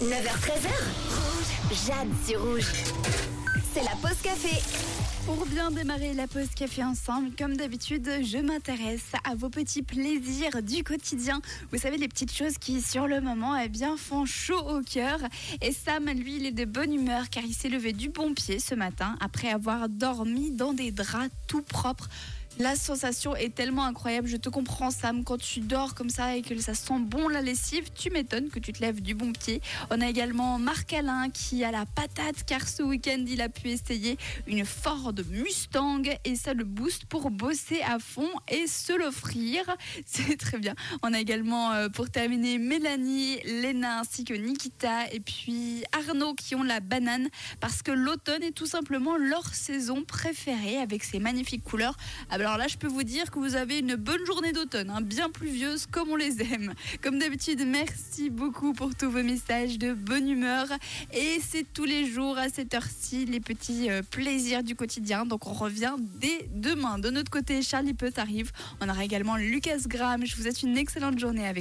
9h13h. Jade sur rouge. C'est la pause café. Pour bien démarrer la pause café ensemble, comme d'habitude, je m'intéresse à vos petits plaisirs du quotidien. Vous savez, les petites choses qui, sur le moment, eh bien, font chaud au cœur. Et Sam, lui, il est de bonne humeur car il s'est levé du bon pied ce matin après avoir dormi dans des draps tout propres. La sensation est tellement incroyable. Je te comprends, Sam, quand tu dors comme ça et que ça sent bon la lessive, tu m'étonnes que tu te lèves du bon pied. On a également Marc Alain qui a la patate car ce week-end, il a pu essayer une Ford Mustang et ça le booste pour bosser à fond et se l'offrir. C'est très bien. On a également, euh, pour terminer, Mélanie, Léna ainsi que Nikita et puis Arnaud qui ont la banane parce que l'automne est tout simplement leur saison préférée avec ses magnifiques couleurs. Alors là, je peux vous dire que vous avez une bonne journée d'automne, hein, bien pluvieuse comme on les aime. Comme d'habitude, merci beaucoup pour tous vos messages de bonne humeur. Et c'est tous les jours à cette heure-ci les petits euh, plaisirs du quotidien. Donc on revient dès demain. De notre côté, Charlie Peut arrive. On aura également Lucas Graham. Je vous souhaite une excellente journée avec